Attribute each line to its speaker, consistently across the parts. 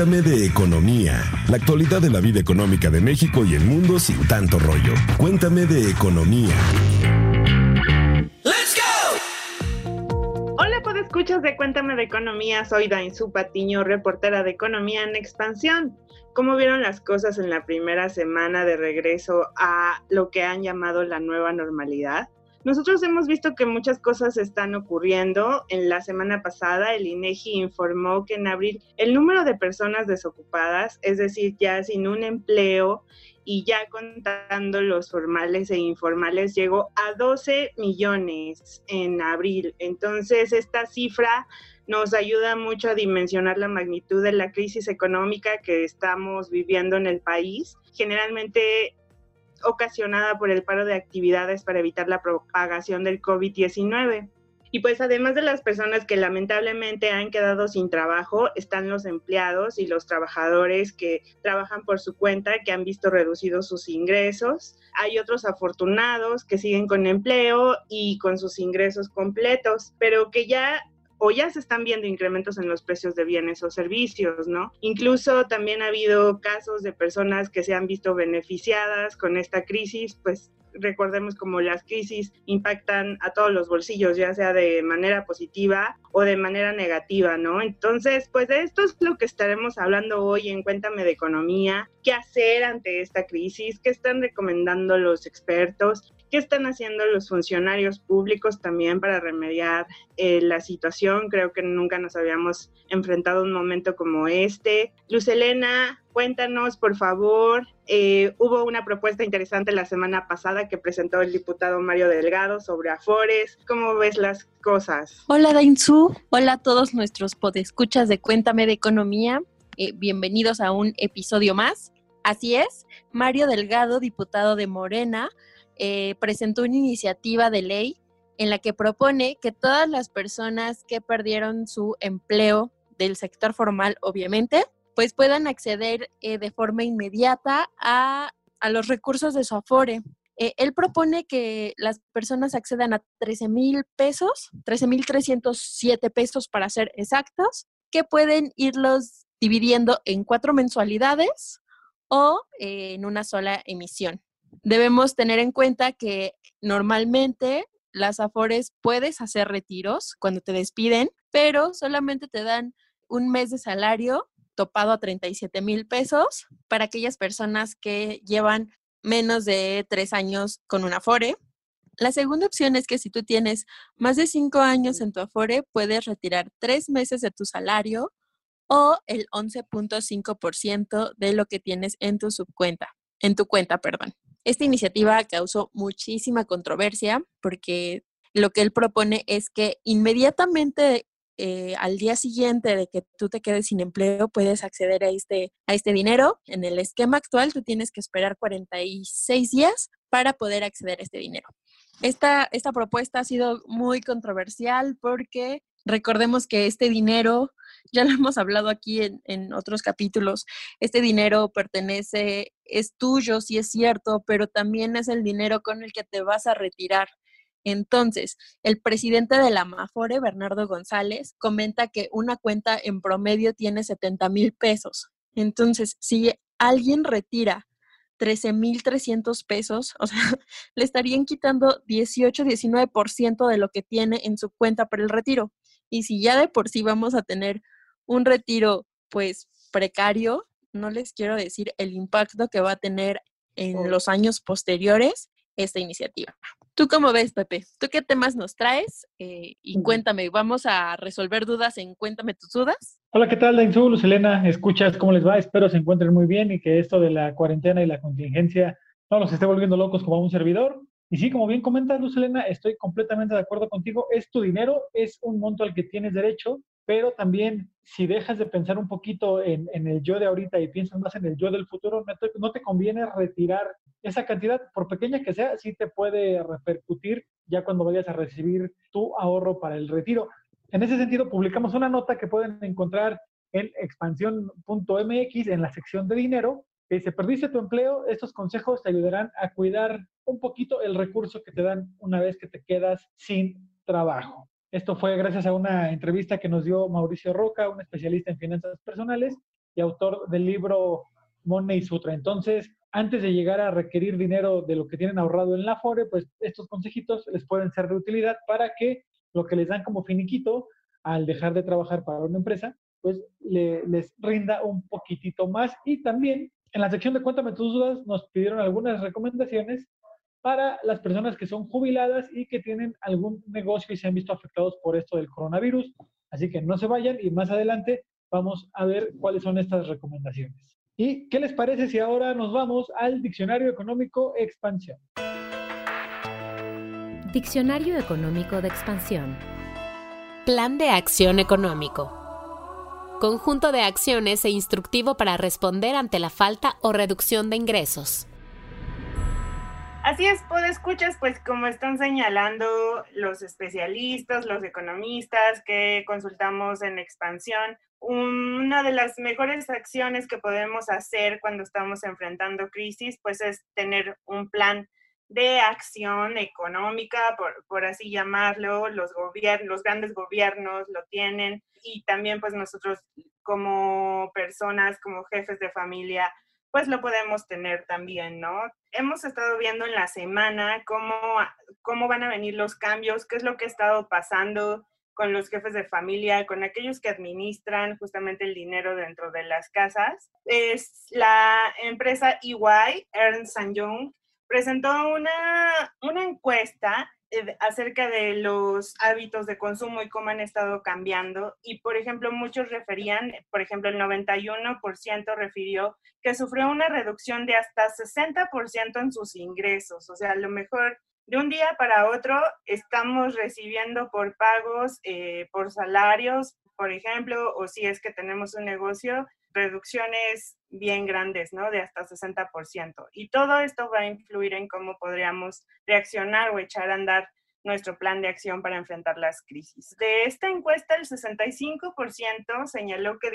Speaker 1: Cuéntame de economía, la actualidad de la vida económica de México y el mundo sin tanto rollo. Cuéntame de economía.
Speaker 2: Hola, escuchas de Cuéntame de Economía. Soy Dainzu Patiño, reportera de Economía en Expansión. ¿Cómo vieron las cosas en la primera semana de regreso a lo que han llamado la nueva normalidad? Nosotros hemos visto que muchas cosas están ocurriendo. En la semana pasada, el INEGI informó que en abril el número de personas desocupadas, es decir, ya sin un empleo y ya contando los formales e informales, llegó a 12 millones en abril. Entonces, esta cifra nos ayuda mucho a dimensionar la magnitud de la crisis económica que estamos viviendo en el país. Generalmente ocasionada por el paro de actividades para evitar la propagación del COVID-19. Y pues además de las personas que lamentablemente han quedado sin trabajo, están los empleados y los trabajadores que trabajan por su cuenta, que han visto reducidos sus ingresos. Hay otros afortunados que siguen con empleo y con sus ingresos completos, pero que ya o ya se están viendo incrementos en los precios de bienes o servicios, ¿no? Incluso también ha habido casos de personas que se han visto beneficiadas con esta crisis, pues recordemos como las crisis impactan a todos los bolsillos, ya sea de manera positiva o de manera negativa, ¿no? Entonces, pues de esto es lo que estaremos hablando hoy en Cuéntame de Economía, qué hacer ante esta crisis, qué están recomendando los expertos ¿Qué están haciendo los funcionarios públicos también para remediar eh, la situación? Creo que nunca nos habíamos enfrentado a un momento como este. Luz Elena, cuéntanos, por favor. Eh, hubo una propuesta interesante la semana pasada que presentó el diputado Mario Delgado sobre Afores. ¿Cómo ves las cosas?
Speaker 3: Hola, Dainzú. Hola a todos nuestros podescuchas de Cuéntame de Economía. Eh, bienvenidos a un episodio más. Así es, Mario Delgado, diputado de Morena, eh, presentó una iniciativa de ley en la que propone que todas las personas que perdieron su empleo del sector formal, obviamente, pues puedan acceder eh, de forma inmediata a, los recursos de su Afore. Eh, él propone que las personas accedan a 13 mil pesos, 13 mil 307 pesos para ser exactos, que pueden irlos dividiendo en cuatro mensualidades o en una sola emisión debemos tener en cuenta que normalmente las Afores puedes hacer retiros cuando te despiden, pero solamente te dan un mes de salario topado a 37 mil pesos para aquellas personas que llevan menos de tres años con un Afore. La segunda opción es que si tú tienes más de cinco años en tu Afore, puedes retirar tres meses de tu salario o el 11.5% de lo que tienes en tu subcuenta, en tu cuenta, perdón. Esta iniciativa causó muchísima controversia porque lo que él propone es que inmediatamente eh, al día siguiente de que tú te quedes sin empleo puedes acceder a este, a este dinero. En el esquema actual tú tienes que esperar 46 días para poder acceder a este dinero. Esta, esta propuesta ha sido muy controversial porque recordemos que este dinero ya lo hemos hablado aquí en, otros capítulos, este dinero pertenece, es tuyo, sí es cierto, pero también es el dinero con el que te vas a retirar. Entonces, el presidente de la Mafore, Bernardo González, comenta que una cuenta en promedio tiene 70 mil pesos. Entonces, si alguien retira 13 mil 300 pesos, o sea, le estarían quitando 18, 19% de lo que tiene en su cuenta para el retiro. Y si ya de por sí vamos a tener un retiro pues precario, no les quiero decir el impacto que va a tener en oh. los años posteriores esta iniciativa. ¿Tú cómo ves, Pepe? ¿Tú qué temas nos traes? Eh, y cuéntame, vamos a resolver dudas en Cuéntame tus dudas.
Speaker 4: Hola, ¿qué tal, Dainzú, Luz Elena? ¿Escuchas cómo les va? Espero se encuentren muy bien y que esto de la cuarentena y la contingencia no los esté volviendo locos como a un servidor. Y sí, como bien comentas, Luz Elena, estoy completamente de acuerdo contigo. Es tu dinero, es un monto al que tienes derecho, pero también si dejas de pensar un poquito en, el yo de ahorita y piensas más en el yo del futuro, no te, no te, conviene retirar esa cantidad, por pequeña que sea, sí te puede repercutir ya cuando vayas a recibir tu ahorro para el retiro. En ese sentido, publicamos una nota que pueden encontrar en expansión.mx en la sección de dinero que si perdiste tu empleo, estos consejos te ayudarán a cuidar un poquito el recurso que te dan una vez que te quedas sin trabajo. Esto fue gracias a una entrevista que nos dio Mauricio Roca, un especialista en finanzas personales, y autor del libro Money Sutra. Entonces, antes de llegar a requerir dinero de lo que tienen ahorrado en la FORE, pues estos consejitos les pueden ser de utilidad para que lo que les dan como finiquito al dejar de trabajar para una empresa, pues les rinda un poquitito más. Y también en la sección de Cuéntame tus dudas nos pidieron algunas recomendaciones para las personas que son jubiladas y que tienen algún negocio y se han visto afectados por esto del coronavirus. Así que no se vayan y más adelante vamos a ver cuáles son estas recomendaciones. ¿Y qué les parece si ahora nos vamos al Diccionario Económico Expansión?
Speaker 5: Diccionario Económico de Expansión. Plan de acción económico. Conjunto de acciones e instructivo para responder ante la falta o reducción de ingresos.
Speaker 2: Así es, escuchas, pues como están señalando los especialistas, los economistas que consultamos en expansión, una de las mejores acciones que podemos hacer cuando estamos enfrentando crisis, pues es tener un plan de acción económica, por, por así llamarlo, los los grandes gobiernos lo tienen y también pues nosotros como personas, como jefes de familia, pues lo podemos tener también, ¿no? Hemos estado viendo en la semana cómo, cómo van a venir los cambios, qué es lo que ha estado pasando con los jefes de familia, con aquellos que administran justamente el dinero dentro de las casas. Es la empresa EY, Ernst Young, presentó una, una encuesta eh, acerca de los hábitos de consumo y cómo han estado cambiando. Y, por ejemplo, muchos referían, por ejemplo, el 91% refirió que sufrió una reducción de hasta 60% en sus ingresos. O sea, a lo mejor de un día para otro estamos recibiendo por pagos, eh, por salarios, por ejemplo, o si es que tenemos un negocio, reducciones bien grandes, ¿no? De hasta 60%. Y todo esto va a influir en cómo podríamos reaccionar o echar a andar nuestro plan de acción para enfrentar las crisis. De esta encuesta, el 65% señaló que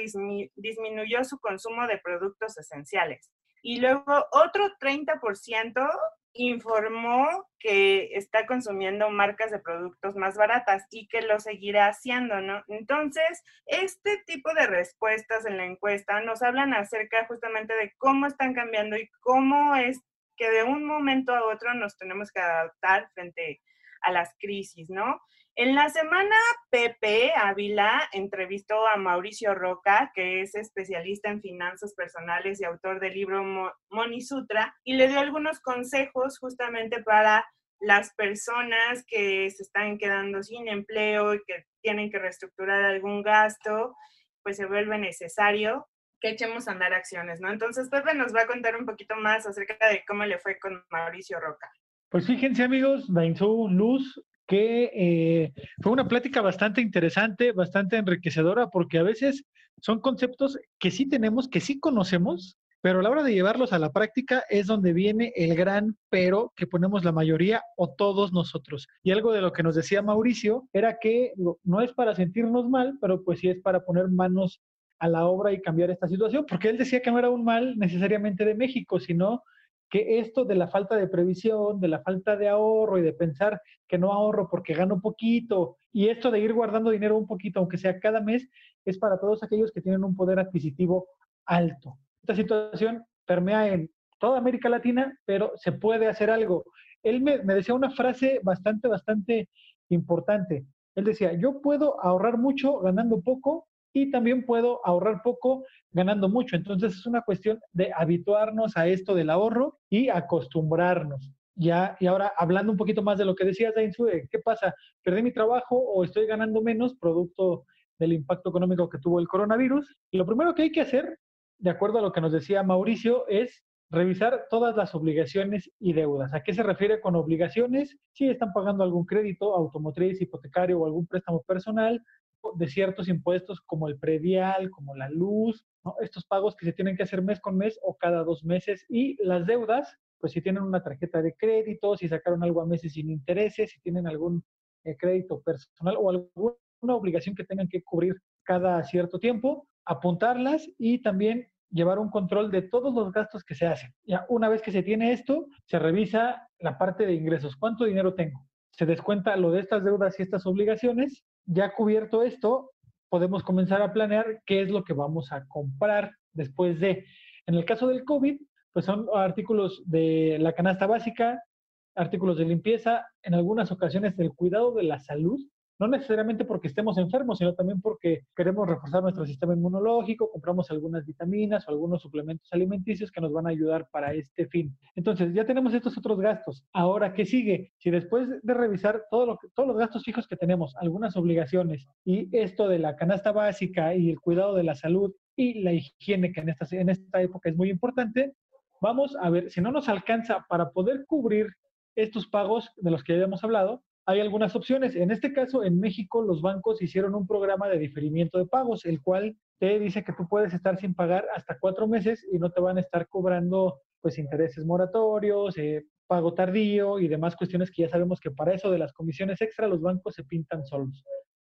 Speaker 2: disminuyó su consumo de productos esenciales. Y luego otro 30% informó que está consumiendo marcas de productos más baratas y que lo seguirá haciendo, ¿no? Entonces, este tipo de respuestas en la encuesta nos hablan acerca justamente de cómo están cambiando y cómo es que de un momento a otro nos tenemos que adaptar frente a las crisis, ¿no? En la semana, Pepe Ávila entrevistó a Mauricio Roca, que es especialista en finanzas personales y autor del libro Money Sutra, y le dio algunos consejos justamente para las personas que se están quedando sin empleo y que tienen que reestructurar algún gasto, pues se vuelve necesario que echemos a andar acciones, ¿no? Entonces, Pepe nos va a contar un poquito más acerca de cómo le fue con Mauricio Roca.
Speaker 4: Pues fíjense amigos, Dainzú Luz, que eh, fue una plática bastante interesante, bastante enriquecedora, porque a veces son conceptos que sí tenemos, que sí conocemos, pero a la hora de llevarlos a la práctica es donde viene el gran pero que ponemos la mayoría o todos nosotros. Y algo de lo que nos decía Mauricio era que no es para sentirnos mal, pero pues sí es para poner manos a la obra y cambiar esta situación, porque él decía que no era un mal necesariamente de México, sino que esto de la falta de previsión, de la falta de ahorro y de pensar que no ahorro porque gano poquito y esto de ir guardando dinero un poquito, aunque sea cada mes, es para todos aquellos que tienen un poder adquisitivo alto. Esta situación permea en toda América Latina, pero se puede hacer algo. Él me, me decía una frase bastante, bastante importante. Él decía, yo puedo ahorrar mucho ganando poco y también puedo ahorrar poco ganando mucho. Entonces es una cuestión de habituarnos a esto del ahorro y acostumbrarnos. Ya, y ahora hablando un poquito más de lo que decías, Dainzu, ¿qué pasa? ¿Perdí mi trabajo o estoy ganando menos producto del impacto económico que tuvo el coronavirus? lo primero que hay que hacer, de acuerdo a lo que nos decía Mauricio, es revisar todas las obligaciones y deudas. ¿A qué se refiere con obligaciones? Si están pagando algún crédito automotriz, hipotecario o algún préstamo personal, de ciertos impuestos como el predial, como la luz, estos pagos que se tienen que hacer mes con mes o cada dos meses y las deudas, pues si tienen una tarjeta de crédito, si sacaron algo a meses sin intereses, si tienen algún eh, crédito personal o alguna obligación que tengan que cubrir cada cierto tiempo, apuntarlas y también llevar un control de todos los gastos que se hacen. Ya una vez que se tiene esto, se revisa la parte de ingresos. ¿Cuánto dinero tengo? Se descuenta lo de estas deudas y estas obligaciones ya cubierto esto, podemos comenzar a planear qué es lo que vamos a comprar. después de. En el caso del COVID, pues son artículos de la canasta básica, artículos de limpieza, en algunas ocasiones del cuidado de la salud, no necesariamente porque estemos enfermos, sino también porque queremos reforzar nuestro sistema inmunológico, compramos algunas vitaminas o algunos suplementos alimenticios que nos van a ayudar para este fin. Entonces, ya tenemos estos otros gastos. Ahora, ¿qué sigue? Si después de revisar todo lo todos los gastos fijos que tenemos, algunas obligaciones y esto de la canasta básica y el cuidado de la salud y la higiene, que en esta, en esta época es muy importante, vamos a ver si no nos alcanza para poder cubrir estos pagos de los que ya hemos hablado, hay algunas opciones. En este caso, en México, los bancos hicieron un programa de diferimiento de pagos, el cual te dice que tú puedes estar sin pagar hasta cuatro meses y no te van a estar cobrando pues intereses moratorios, eh, pago tardío y demás cuestiones que ya sabemos que para eso de las comisiones extra los bancos se pintan solos.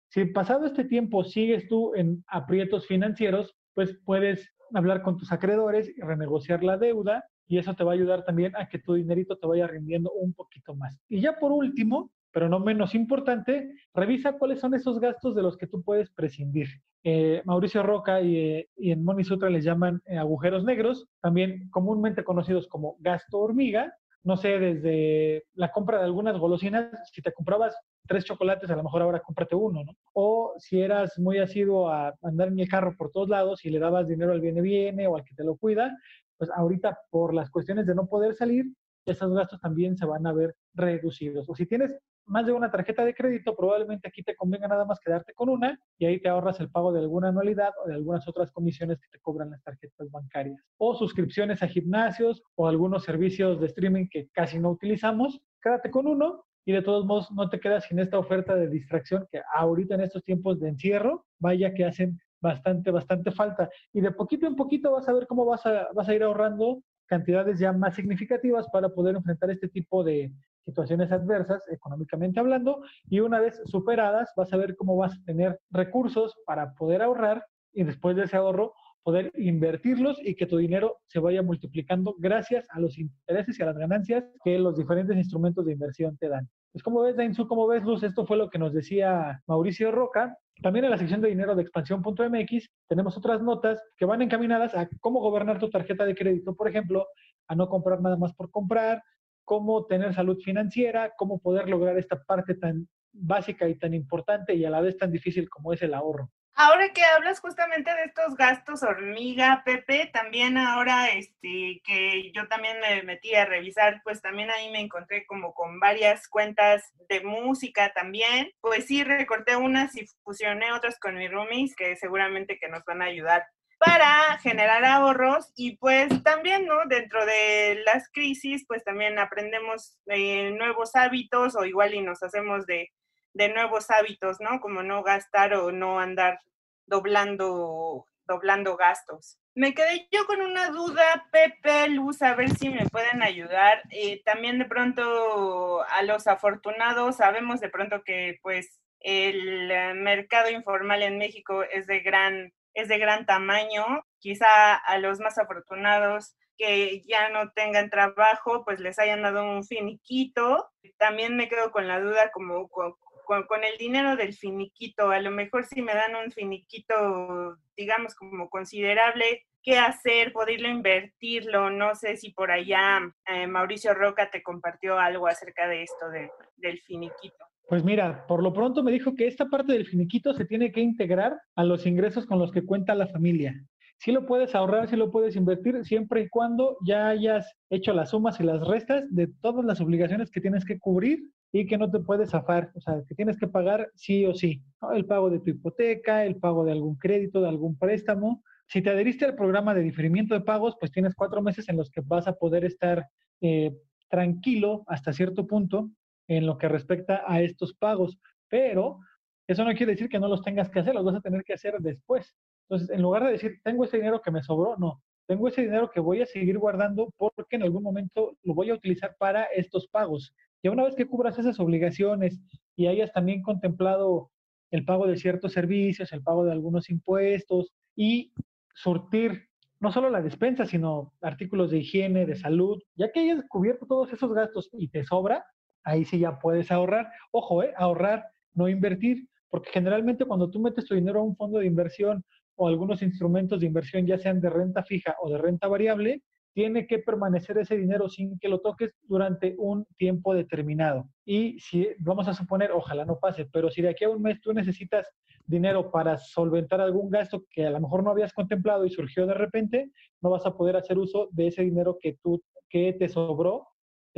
Speaker 4: Si pasado este tiempo sigues tú en aprietos financieros, pues puedes hablar con tus acreedores y renegociar la deuda y eso te va a ayudar también a que tu dinerito te vaya rindiendo un poquito más. Y ya por último, pero no menos importante, revisa cuáles son esos gastos de los que tú puedes prescindir. Eh, Mauricio Roca y, eh, en Money Sutra les llaman eh, agujeros negros, también comúnmente conocidos como gasto hormiga. No sé, desde la compra de algunas golosinas, si te comprabas tres chocolates, a lo mejor ahora cómprate uno, ¿no? O si eras muy asiduo a andar en el carro por todos lados y le dabas dinero al viene viene o al que te lo cuida, pues ahorita por las cuestiones de no poder salir, esos gastos también se van a ver reducidos. O si tienes más de una tarjeta de crédito, probablemente aquí te convenga nada más quedarte con una y ahí te ahorras el pago de alguna anualidad o de algunas otras comisiones que te cobran las tarjetas bancarias. O suscripciones a gimnasios o algunos servicios de streaming que casi no utilizamos, quédate con uno y de todos modos no te quedas sin esta oferta de distracción que ahorita en estos tiempos de encierro, vaya que hacen bastante, bastante falta. Y de poquito en poquito vas a ver cómo vas a, vas a ir ahorrando cantidades ya más significativas para poder enfrentar este tipo de, situaciones adversas, económicamente hablando, y una vez superadas, vas a ver cómo vas a tener recursos para poder ahorrar y después de ese ahorro poder invertirlos y que tu dinero se vaya multiplicando gracias a los intereses y a las ganancias que los diferentes instrumentos de inversión te dan. Pues como ves, Dainzu, como ves, Luz, esto fue lo que nos decía Mauricio Roca. También en la sección de dinero de expansión.mx tenemos otras notas que van encaminadas a cómo gobernar tu tarjeta de crédito, por ejemplo, a no comprar nada más por comprar, cómo tener salud financiera, cómo poder lograr esta parte tan básica y tan importante y a la vez tan difícil como es el ahorro.
Speaker 2: Ahora que hablas justamente de estos gastos hormiga, Pepe, también ahora este que yo también me metí a revisar, pues también ahí me encontré como con varias cuentas de música también. Pues sí, recorté unas y fusioné otras con mis roomies que seguramente que nos van a ayudar para generar ahorros y pues también, ¿no? Dentro de las crisis, pues también aprendemos eh, nuevos hábitos o igual y nos hacemos de, de, nuevos hábitos, ¿no? Como no gastar o no andar doblando, doblando gastos. Me quedé yo con una duda, Pepe, Luz, a ver si me pueden ayudar. Eh, también de pronto a los afortunados, sabemos de pronto que pues el mercado informal en México es de gran es de gran tamaño. Quizá a los más afortunados que ya no tengan trabajo, pues les hayan dado un finiquito. También me quedo con la duda como con, el dinero del finiquito. A lo mejor si me dan un finiquito, digamos, como considerable, ¿qué hacer? ¿Poderlo invertirlo? No sé si por allá eh, Mauricio Roca te compartió algo acerca de esto de, del finiquito.
Speaker 4: Pues mira, por lo pronto me dijo que esta parte del finiquito se tiene que integrar a los ingresos con los que cuenta la familia. Sí lo puedes ahorrar, sí lo puedes invertir, siempre y cuando ya hayas hecho las sumas y las restas de todas las obligaciones que tienes que cubrir y que no te puedes zafar, o sea, que tienes que pagar sí o sí. El pago de tu hipoteca, el pago de algún crédito, de algún préstamo. Si te adheriste al programa de diferimiento de pagos, pues tienes cuatro meses en los que vas a poder estar eh, tranquilo hasta cierto punto en lo que respecta a estos pagos, pero eso no quiere decir que no los tengas que hacer, los vas a tener que hacer después. Entonces, en lugar de decir, tengo ese dinero que me sobró, no, tengo ese dinero que voy a seguir guardando porque en algún momento lo voy a utilizar para estos pagos. Y una vez que cubras esas obligaciones y hayas también contemplado el pago de ciertos servicios, el pago de algunos impuestos y surtir no solo la despensa, sino artículos de higiene, de salud, ya que hayas cubierto todos esos gastos y te sobra, ahí sí ya puedes ahorrar. Ojo, ¿eh? ahorrar, no invertir, porque generalmente cuando tú metes tu dinero a un fondo de inversión o algunos instrumentos de inversión, ya sean de renta fija o de renta variable, tiene que permanecer ese dinero sin que lo toques durante un tiempo determinado. Y si vamos a suponer, ojalá no pase, pero si de aquí a un mes tú necesitas dinero para solventar algún gasto que a lo mejor no habías contemplado y surgió de repente, no vas a poder hacer uso de ese dinero que tú que te sobró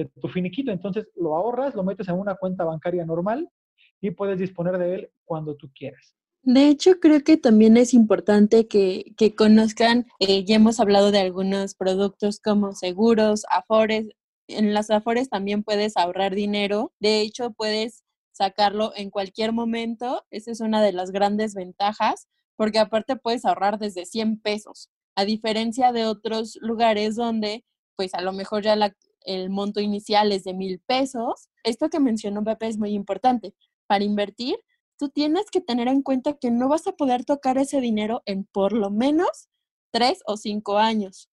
Speaker 4: de tu finiquito. Entonces lo ahorras, lo metes en una cuenta bancaria normal y puedes disponer de él cuando tú quieras.
Speaker 3: De hecho, creo que también es importante que, conozcan, eh, ya hemos hablado de algunos productos como seguros, afores. En las afores también puedes ahorrar dinero. De hecho, puedes sacarlo en cualquier momento. Esa es una de las grandes ventajas, porque aparte puedes ahorrar desde 100 pesos, a diferencia de otros lugares donde pues a lo mejor ya el monto inicial es de mil pesos. Esto que mencionó Pepe es muy importante. Para invertir, tú tienes que tener en cuenta que no vas a poder tocar ese dinero en por lo menos tres o cinco años.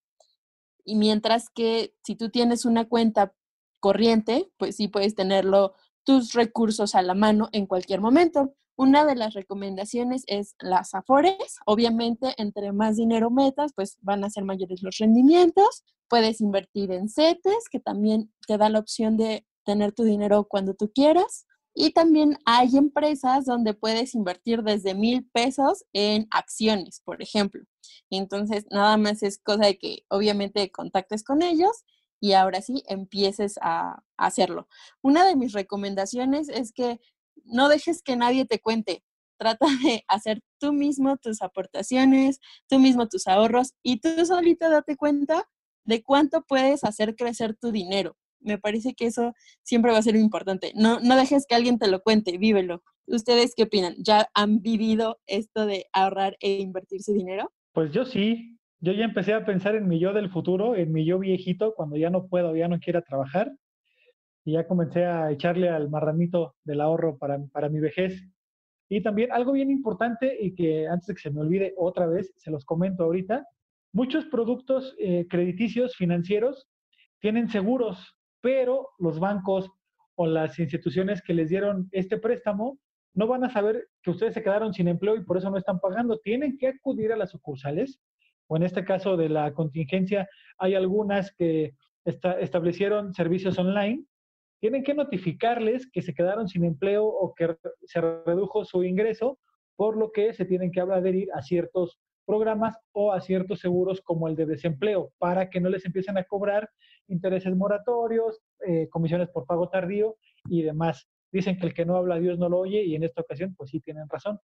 Speaker 3: Y mientras que si tú tienes una cuenta corriente, pues sí puedes tenerlo tus recursos a la mano en cualquier momento. Una de las recomendaciones es las afores. Obviamente, entre más dinero metas, pues van a ser mayores los rendimientos. Puedes invertir en CETES, que también te da la opción de tener tu dinero cuando tú quieras. Y también hay empresas donde puedes invertir desde mil pesos en acciones, por ejemplo. Entonces, nada más es cosa de que obviamente contactes con ellos y ahora sí empieces a, hacerlo. Una de mis recomendaciones es que no dejes que nadie te cuente. Trata de hacer tú mismo tus aportaciones, tú mismo tus ahorros y tú solito date cuenta de cuánto puedes hacer crecer tu dinero me parece que eso siempre va a ser importante. No, no dejes que alguien te lo cuente, vívelo. ¿Ustedes qué opinan? ¿Ya han vivido esto de ahorrar e invertir su dinero?
Speaker 4: Pues yo sí. Yo ya empecé a pensar en mi yo del futuro, en mi yo viejito, cuando ya no puedo, ya no quiera trabajar. Y ya comencé a echarle al marranito del ahorro para, para mi vejez. Y también algo bien importante y que antes de que se me olvide otra vez, se los comento ahorita, muchos productos eh, crediticios financieros tienen seguros pero los bancos o las instituciones que les dieron este préstamo no van a saber que ustedes se quedaron sin empleo y por eso no están pagando. Tienen que acudir a las sucursales, o en este caso de la contingencia, hay algunas que establecieron servicios online. Tienen que notificarles que se quedaron sin empleo o que se redujo su ingreso, por lo que se tienen que adherir a ciertos programas o a ciertos seguros como el de desempleo para que no les empiecen a cobrar intereses moratorios, eh, comisiones por pago tardío y demás. Dicen que el que no habla Dios no lo oye y en esta ocasión pues sí tienen razón.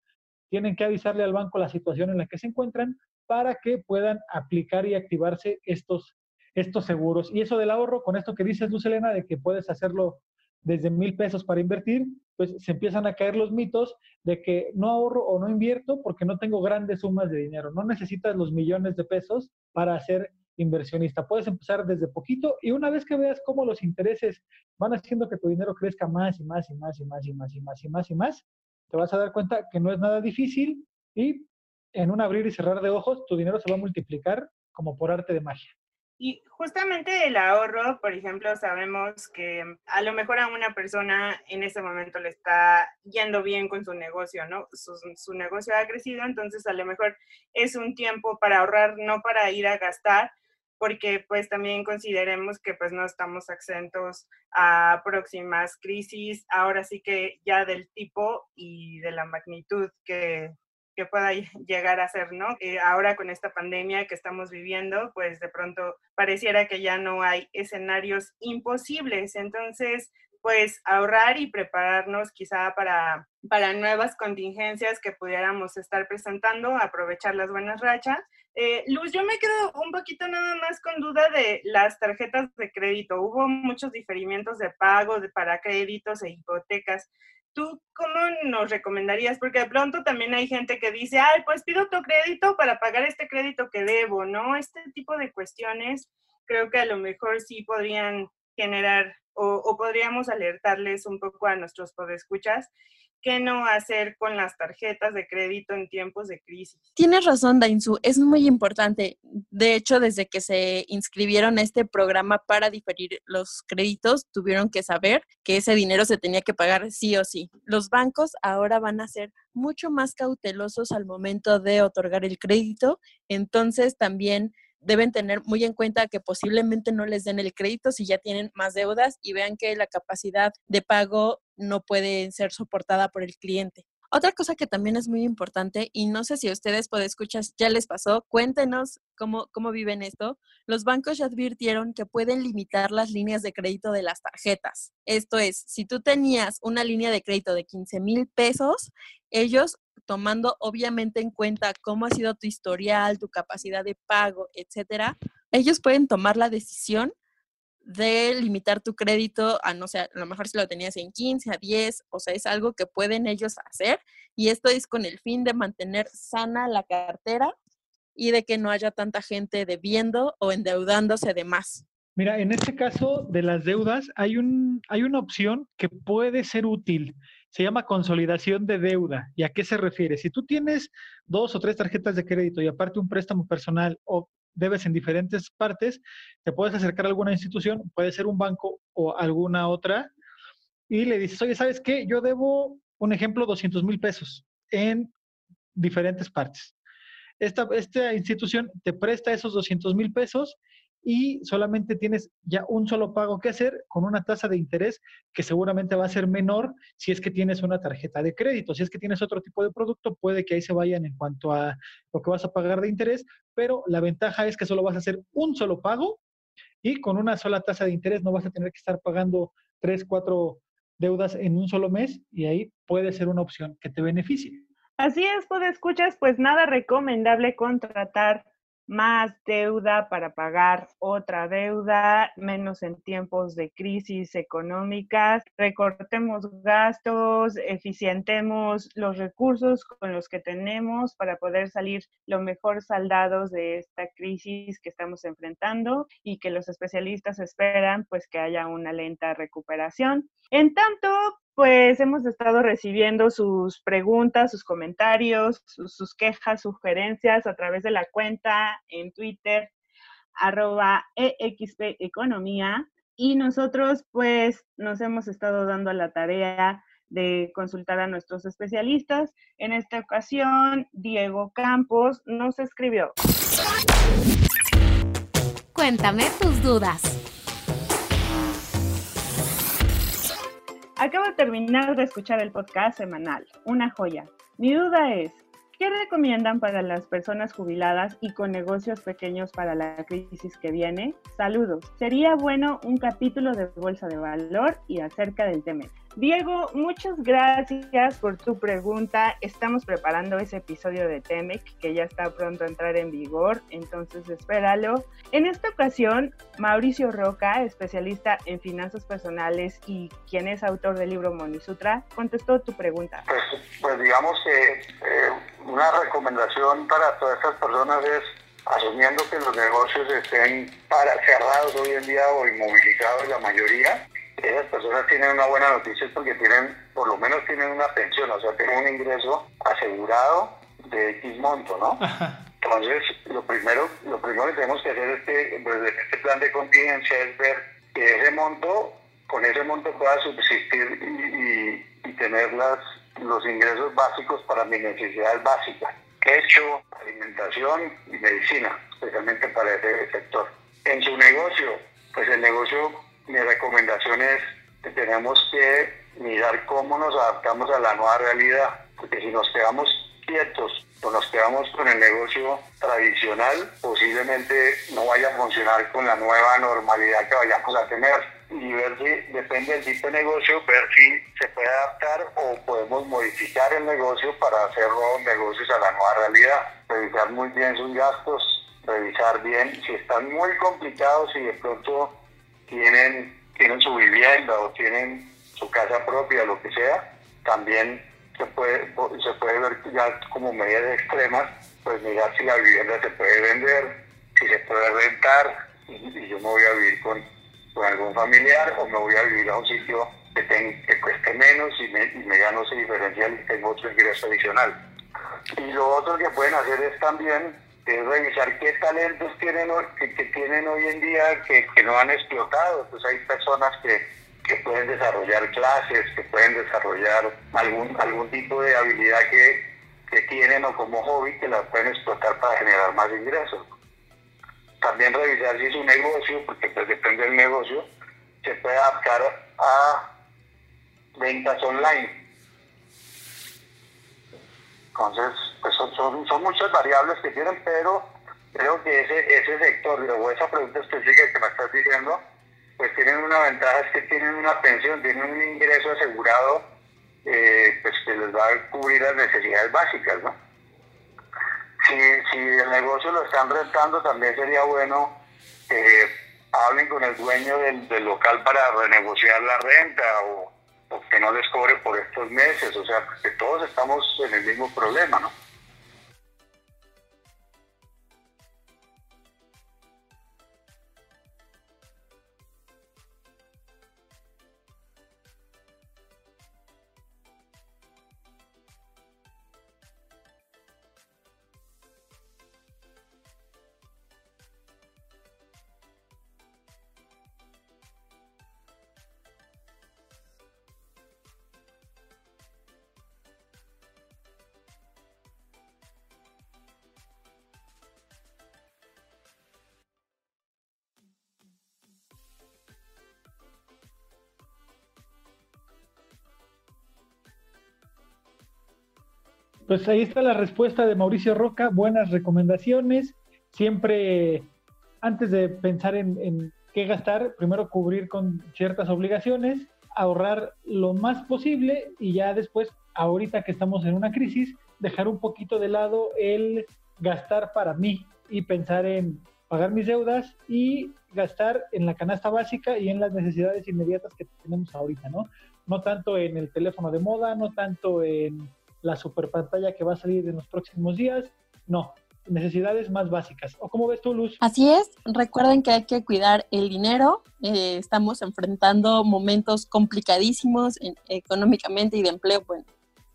Speaker 4: Tienen que avisarle al banco la situación en la que se encuentran para que puedan aplicar y activarse estos, estos seguros. Y eso del ahorro, con esto que dices, Luz Elena, de que puedes hacerlo desde mil pesos para invertir, pues se empiezan a caer los mitos de que no ahorro o no invierto porque no tengo grandes sumas de dinero. No necesitas los millones de pesos para ser inversionista. Puedes empezar desde poquito y una vez que veas cómo los intereses van haciendo que tu dinero crezca más y más y más y más y más y más y más y más, te vas a dar cuenta que no es nada difícil y en un abrir y cerrar de ojos tu dinero se va a multiplicar como por arte de magia.
Speaker 2: Y justamente el ahorro, por ejemplo, sabemos que a lo mejor a una persona en ese momento le está yendo bien con su negocio, ¿no? Su, su, negocio ha crecido, entonces a lo mejor es un tiempo para ahorrar, no para ir a gastar, porque pues también consideremos que pues no estamos exentos a próximas crisis, ahora sí que ya del tipo y de la magnitud que, que pueda llegar a ser, ¿no? Eh, ahora con esta pandemia que estamos viviendo, pues de pronto pareciera que ya no hay escenarios imposibles. Entonces, pues ahorrar y prepararnos quizá para, para nuevas contingencias que pudiéramos estar presentando, aprovechar las buenas rachas. Eh, Luz, yo me quedo un poquito nada más con duda de las tarjetas de crédito. Hubo muchos diferimientos de pago de, para créditos e hipotecas. ¿Tú cómo nos recomendarías? Porque de pronto también hay gente que dice, ay, pues pido tu crédito para pagar este crédito que debo, ¿no? Este tipo de cuestiones creo que a lo mejor sí podrían generar o, o podríamos alertarles un poco a nuestros podescuchas qué no hacer con las tarjetas de crédito en tiempos de crisis.
Speaker 3: Tienes razón, Dainzu, es muy importante. De hecho, desde que se inscribieron a este programa para diferir los créditos, tuvieron que saber que ese dinero se tenía que pagar sí o sí. Los bancos ahora van a ser mucho más cautelosos al momento de otorgar el crédito, entonces también deben tener muy en cuenta que posiblemente no les den el crédito si ya tienen más deudas y vean que la capacidad de pago no puede ser soportada por el cliente. Otra cosa que también es muy importante, y no sé si ustedes por escuchas ya les pasó, cuéntenos cómo, cómo viven esto. Los bancos ya advirtieron que pueden limitar las líneas de crédito de las tarjetas. Esto es, si tú tenías una línea de crédito de 15 mil pesos, ellos tomando obviamente en cuenta cómo ha sido tu historial, tu capacidad de pago, etcétera, ellos pueden tomar la decisión de limitar tu crédito a, no sé, a lo mejor si lo tenías en 15, a 10, o sea, es algo que pueden ellos hacer y esto es con el fin de mantener sana la cartera y de que no haya tanta gente debiendo o endeudándose de más.
Speaker 4: Mira, en este caso de las deudas hay, un, hay una opción que puede ser útil se llama consolidación de deuda. ¿Y a qué se refiere? Si tú tienes dos o tres tarjetas de crédito y aparte un préstamo personal o debes en diferentes partes, te puedes acercar a alguna institución, puede ser un banco o alguna otra, y le dices, oye, ¿sabes qué? Yo debo, un ejemplo, 200 mil pesos en diferentes partes. Esta, esta institución te presta esos 200 mil pesos y solamente tienes ya un solo pago que hacer con una tasa de interés que seguramente va a ser menor si es que tienes una tarjeta de crédito. Si es que tienes otro tipo de producto, puede que ahí se vayan en cuanto a lo que vas a pagar de interés, pero la ventaja es que solo vas a hacer un solo pago y con una sola tasa de interés no vas a tener que estar pagando tres, cuatro deudas en un solo mes y ahí puede ser una opción que te beneficie.
Speaker 2: Así es, pues escuchas, pues nada recomendable contratar más deuda para pagar otra deuda, menos en tiempos de crisis económicas, recortemos gastos, eficientemos los recursos con los que tenemos para poder salir lo mejor saldados de esta crisis que estamos enfrentando y que los especialistas esperan pues que haya una lenta recuperación. En tanto, pues hemos estado recibiendo sus preguntas, sus comentarios, sus, quejas, sugerencias a través de la cuenta en Twitter, arroba EXP Economía. Y nosotros pues nos hemos estado dando la tarea de consultar a nuestros especialistas. En esta ocasión, Diego Campos nos escribió.
Speaker 5: Cuéntame tus dudas.
Speaker 2: Acabo de terminar de escuchar el podcast semanal, una joya. Mi duda es, ¿qué recomiendan para las personas jubiladas y con negocios pequeños para la crisis que viene? Saludos. Sería bueno un capítulo de Bolsa de Valor y acerca del tema. Diego, muchas gracias por tu pregunta. Estamos preparando ese episodio de TEMEC que ya está pronto a entrar en vigor, entonces espéralo. En esta ocasión, Mauricio Roca, especialista en finanzas personales y quien es autor del libro Monisutra, contestó tu pregunta.
Speaker 6: Pues, pues digamos que eh, una recomendación para todas estas personas es asumiendo que los negocios estén para, cerrados hoy en día o inmovilizados la mayoría, esas personas tienen una buena noticia porque tienen, por lo menos tienen una pensión, o sea, tienen un ingreso asegurado de X monto, ¿no? Entonces, lo primero, lo primero que tenemos que hacer es que, pues, este plan de contingencia es ver que ese monto, con ese monto pueda subsistir y, y, tener las, los ingresos básicos para mis necesidades básicas, hecho, alimentación y medicina, especialmente para ese sector. En su negocio, pues el negocio mi recomendación es que tenemos que mirar cómo nos adaptamos a la nueva realidad, porque si nos quedamos quietos o nos quedamos con el negocio tradicional, posiblemente no vaya a funcionar con la nueva normalidad que vayamos a tener. Y ver si, depende del tipo de negocio, ver si se puede adaptar o podemos modificar el negocio para hacer nuevos negocios a la nueva realidad. Revisar muy bien sus gastos, revisar bien si están muy complicados y de pronto tienen, tienen su vivienda o tienen su casa propia, lo que sea, también se puede, se puede ver ya como medidas extremas, pues mirar si la vivienda se puede vender, si se puede rentar, y, yo me voy a vivir con, con, algún familiar o me voy a vivir a un sitio que, que cueste menos y me, y me gano ese diferencial y tengo otro ingreso adicional. Y lo otro que pueden hacer es también es revisar qué talentos tienen, que, que tienen hoy en día que, que, no han explotado. Pues hay personas que, que, pueden desarrollar clases, que pueden desarrollar algún, algún tipo de habilidad que, que tienen o como hobby que la pueden explotar para generar más ingresos. También revisar si su negocio, porque pues depende del negocio, se puede adaptar a ventas online entonces, pues son, son, muchas variables que tienen, pero creo que ese, ese sector o esa pregunta específica que me estás diciendo, pues tienen una ventaja, es que tienen una pensión, tienen un ingreso asegurado, eh, pues que les va a cubrir las necesidades básicas, ¿no? Si, si el negocio lo están rentando, también sería bueno que hablen con el dueño del, del local para renegociar la renta o que no les cobre por estos meses, o sea, que todos estamos en el mismo problema, ¿no?
Speaker 4: Pues ahí está la respuesta de Mauricio Roca, buenas recomendaciones. Siempre, antes de pensar en, qué gastar, primero cubrir con ciertas obligaciones, ahorrar lo más posible y ya después, ahorita que estamos en una crisis, dejar un poquito de lado el gastar para mí y pensar en pagar mis deudas y gastar en la canasta básica y en las necesidades inmediatas que tenemos ahorita, ¿no? No tanto en el teléfono de moda, no tanto en la super pantalla que va a salir en los próximos días. No, necesidades más básicas. ¿O cómo ves tú, Luz?
Speaker 3: Así es, recuerden que hay que cuidar el dinero. Eh, estamos enfrentando momentos complicadísimos económicamente y de empleo, bueno,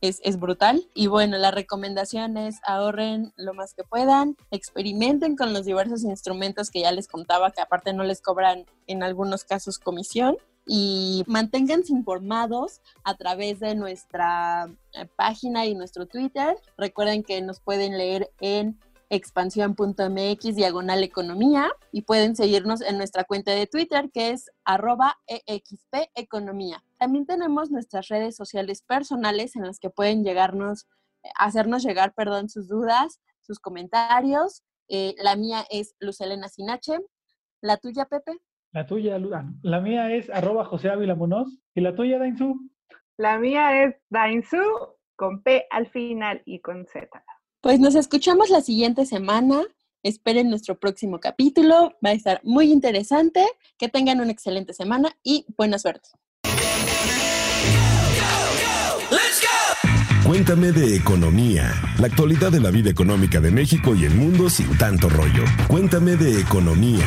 Speaker 3: es, es, brutal. Y bueno, la recomendación es ahorren lo más que puedan, experimenten con los diversos instrumentos que ya les contaba, que aparte no les cobran en algunos casos comisión y manténganse informados a través de nuestra eh, página y nuestro Twitter. Recuerden que nos pueden leer en expansión.mx diagonal economía y pueden seguirnos en nuestra cuenta de Twitter que es arroba exp economía. También tenemos nuestras redes sociales personales en las que pueden llegarnos, eh, hacernos llegar, perdón, sus dudas, sus comentarios. Eh, la mía es Lucelena Sinache. ¿La tuya, Pepe?
Speaker 4: La tuya, la mía es arroba José Ávila ¿Y la tuya, Dainzu?
Speaker 2: La mía es Dainzu con P al final y con Z.
Speaker 3: Pues nos escuchamos la siguiente semana. Esperen nuestro próximo capítulo. Va a estar muy interesante. Que tengan una excelente semana y buena suerte.
Speaker 1: Cuéntame de economía, la actualidad de la vida económica de México y el mundo sin tanto rollo. Cuéntame de economía.